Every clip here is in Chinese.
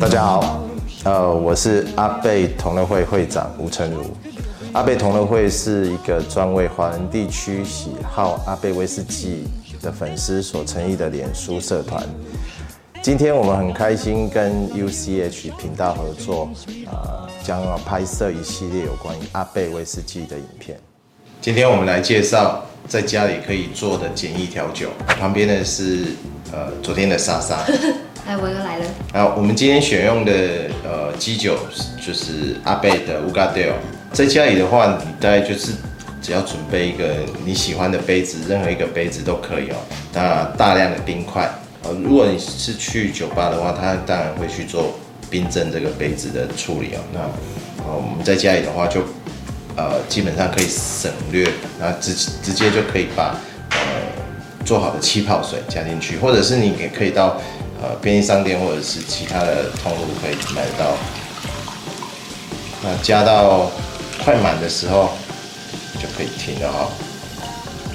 大家好，呃，我是阿贝同乐会会长吴成儒。阿贝同乐会是一个专为华人地区喜好阿贝威士忌的粉丝所成立的脸书社团。今天我们很开心跟 UCH 频道合作，呃，将要拍摄一系列有关于阿贝威士忌的影片。今天我们来介绍在家里可以做的简易调酒。旁边的是呃昨天的莎莎，哎，我又来了。好，我们今天选用的呃基酒就是阿贝的 Ugadale。在家里的话，你大概就是只要准备一个你喜欢的杯子，任何一个杯子都可以哦。那大量的冰块。呃，如果你是去酒吧的话，他当然会去做冰镇这个杯子的处理哦。那呃，我们在家里的话，就呃基本上可以省略，然后直直接就可以把呃做好的气泡水加进去，或者是你也可以到呃便利商店或者是其他的通路可以买到。那加到快满的时候就可以停了哈。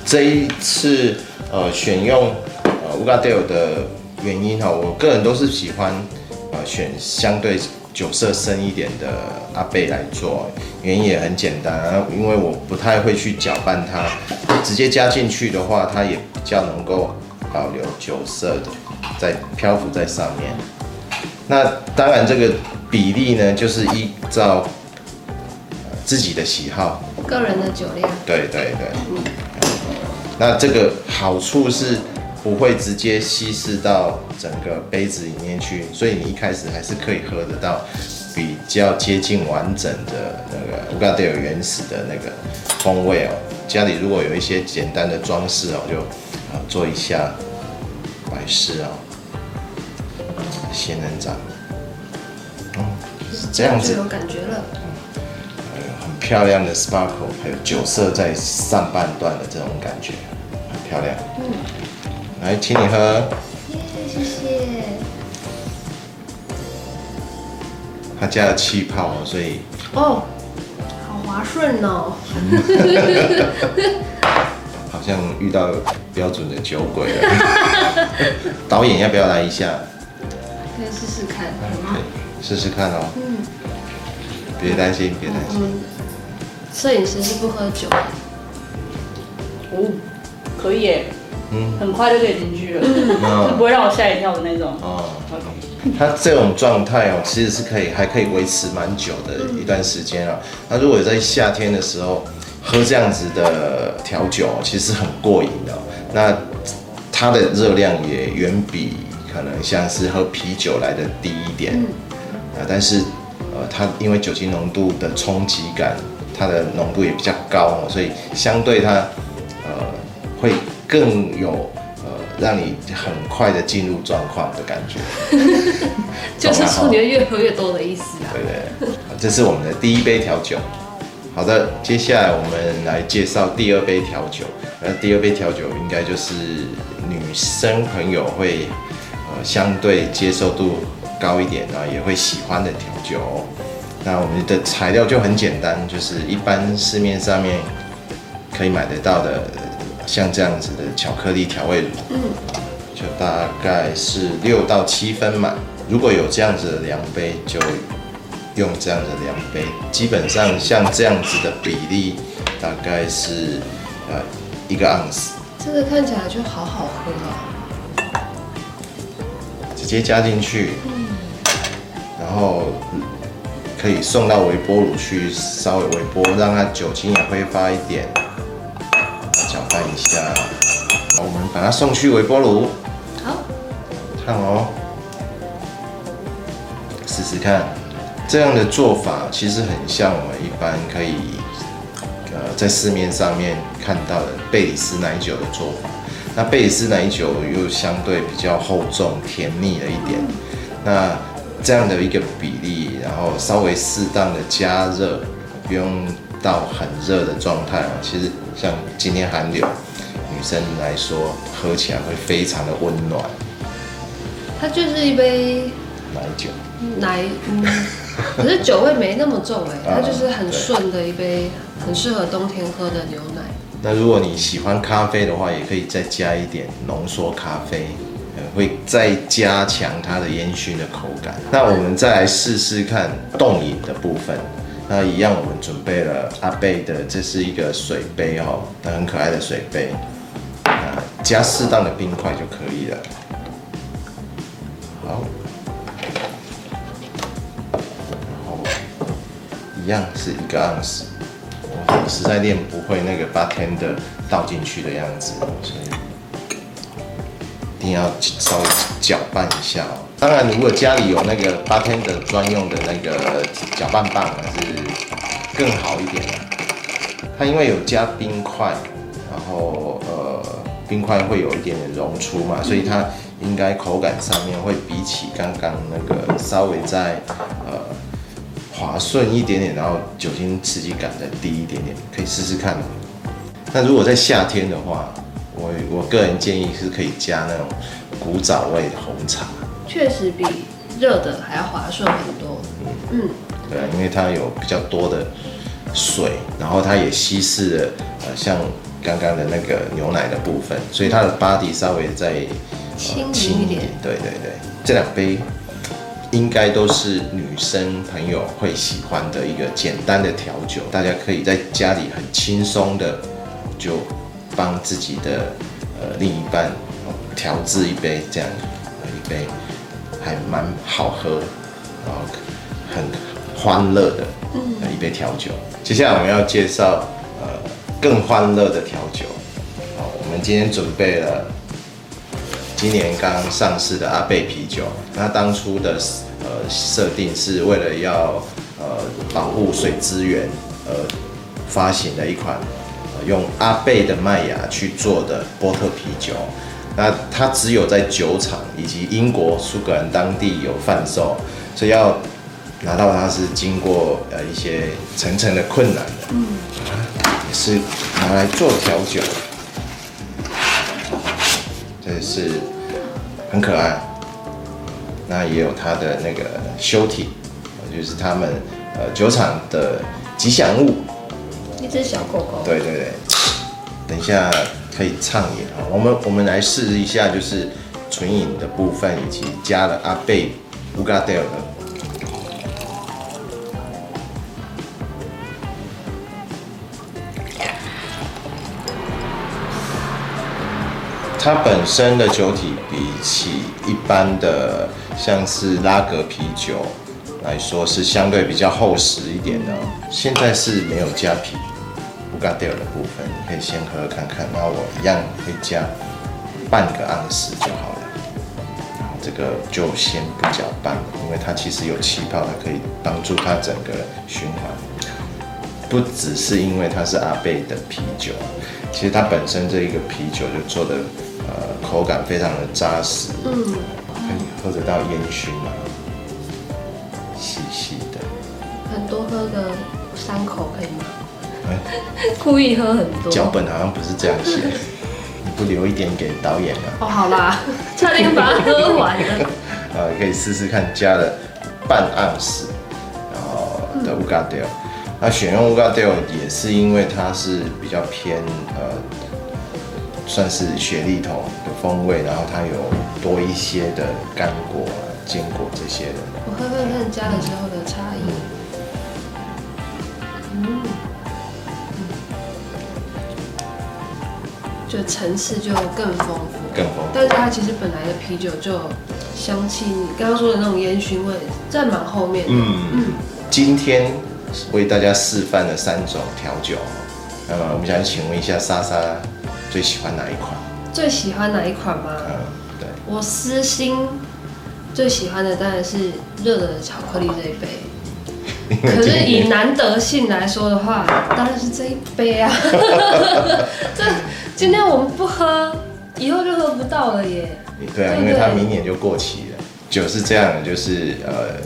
这一次呃选用。Ugadale 的原因哈，我个人都是喜欢呃选相对酒色深一点的阿贝来做，原因也很简单，因为我不太会去搅拌它，直接加进去的话，它也比较能够保留酒色的在漂浮在上面。那当然这个比例呢，就是依照自己的喜好，个人的酒量。对对对。那这个好处是。不会直接稀释到整个杯子里面去，所以你一开始还是可以喝得到比较接近完整的那个 Ugadale 原始的那个风味哦。家里如果有一些简单的装饰哦，就啊做一下摆饰哦，仙人掌，嗯，是这样子，有感觉了，很漂亮的 sparkle，还有酒色在上半段的这种感觉，很漂亮，嗯。来，请你喝。耶，谢谢。他加了气泡，所以哦，好滑顺哦。好像遇到标准的酒鬼了。导演要不要来一下？可以试试看，可以试试看哦。嗯。别担心，别担心。摄影师是不喝酒。哦，可以耶。嗯，很快就可以进去了，嗯、就不会让我吓一跳的那种。哦，它这种状态哦，其实是可以，还可以维持蛮久的一段时间啊。那如果在夏天的时候喝这样子的调酒，其实很过瘾的。那它的热量也远比可能像是喝啤酒来的低一点。啊，但是呃，它因为酒精浓度的冲击感，它的浓度也比较高，所以相对它呃会。更有呃，让你很快的进入状况的感觉，就是说你会越喝越多的意思啊。对对，这是我们的第一杯调酒。好的，接下来我们来介绍第二杯调酒。那第二杯调酒应该就是女生朋友会呃相对接受度高一点啊，也会喜欢的调酒。那我们的材料就很简单，就是一般市面上面可以买得到的。像这样子的巧克力调味乳，嗯，就大概是六到七分满。如果有这样子的量杯，就用这样的量杯。基本上像这样子的比例，大概是呃一个盎司。这个看起来就好好喝啊！直接加进去，嗯，然后可以送到微波炉去稍微微波，让它酒精也挥发一点。搅拌一下，我们把它送去微波炉。好，看哦，试试看。这样的做法其实很像我们一般可以呃在市面上面看到的贝里斯奶酒的做法。那贝里斯奶酒又相对比较厚重、甜腻了一点。那这样的一个比例，然后稍微适当的加热，不用到很热的状态啊，其实。像今天寒流，女生来说喝起来会非常的温暖。它就是一杯奶酒，奶，嗯，可是酒味没那么重哎，它就是很顺的一杯很适合冬天喝的牛奶。那如果你喜欢咖啡的话，也可以再加一点浓缩咖啡，会再加强它的烟熏的口感。那我们再来试试看冻饮的部分。那一样，我们准备了阿贝的，这是一个水杯哦，很可爱的水杯，加适当的冰块就可以了。好，然后一样是一个盎司，我实在练不会那个 bartender 倒进去的样子，所以一定要稍微搅拌一下哦。当然，如果家里有那个八天的专用的那个搅拌棒，还是更好一点的。它因为有加冰块，然后呃，冰块会有一点点溶出嘛，所以它应该口感上面会比起刚刚那个稍微再呃滑顺一点点，然后酒精刺激感再低一点点，可以试试看。那如果在夏天的话，我我个人建议是可以加那种古早味的红茶。确实比热的还要滑顺很多。嗯嗯，对啊，因为它有比较多的水，然后它也稀释了呃，像刚刚的那个牛奶的部分，所以它的 body 稍微再轻一点。对对对，这两杯应该都是女生朋友会喜欢的一个简单的调酒，大家可以在家里很轻松的就帮自己的呃另一半调制一杯这样一杯。还蛮好喝，然后很欢乐的一杯调酒。接下来我们要介绍呃更欢乐的调酒。好，我们今天准备了今年刚刚上市的阿贝啤酒。那当初的呃设定是为了要呃保护水资源而发行的一款用阿贝的麦芽去做的波特啤酒。那它只有在酒厂以及英国苏格兰当地有贩售，所以要拿到它是经过呃一些层层的困难的，嗯，也是拿来做调酒，这是很可爱。那也有它的那个修体，就是他们呃酒厂的吉祥物，一只小狗狗。对对对，等一下。可以畅饮啊！我们我们来试一下，就是纯饮的部分，以及加了阿贝乌嘎德尔的。它本身的酒体比起一般的像是拉格啤酒来说，是相对比较厚实一点的。现在是没有加啤。乌加德尔的部分，你可以先喝喝看看，然后我一样会加半个盎司就好了。然后这个就先不搅拌，因为它其实有气泡，它可以帮助它整个循环。不只是因为它是阿贝的啤酒，其实它本身这一个啤酒就做的呃口感非常的扎实，嗯，可以喝得到烟熏嘛，细细的。很多喝个三口可以吗？故意喝很多，脚本好像不是这样写，你不留一点给导演吗？哦，好啦，差点把它喝完了。呃，可以试试看，加了半盎司，然后的乌加德尔。那选用乌加德尔也是因为它是比较偏呃，算是雪莉桶的风味，然后它有多一些的干果、坚果这些的。我喝喝看加了之后的差异。就层次就更丰富，更丰富。但是它其实本来的啤酒就香气，你刚刚说的那种烟熏味在蛮后面的。嗯嗯。今天为大家示范了三种调酒，那么我们想请问一下莎莎最喜欢哪一款？最喜欢哪一款吗？嗯，对。我私心最喜欢的当然是热的巧克力这一杯。可是以难得性来说的话，当然是这一杯啊。这今天我们不喝，以后就喝不到了耶。对啊，因为它明年就过期了。酒是这样的，就是呃，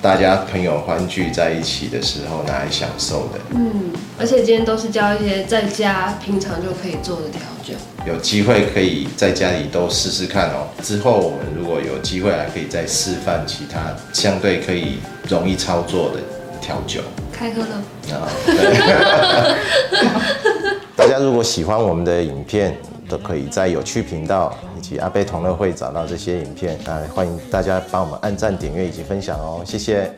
大家朋友欢聚在一起的时候拿来享受的。嗯，而且今天都是教一些在家平常就可以做的调酒。有机会可以在家里都试试看哦。之后我们如果有机会，还可以再示范其他相对可以容易操作的调酒。开喝了。啊，大 如果喜欢我们的影片，都可以在有趣频道以及阿贝同乐会找到这些影片。那欢迎大家帮我们按赞、点阅以及分享哦，谢谢。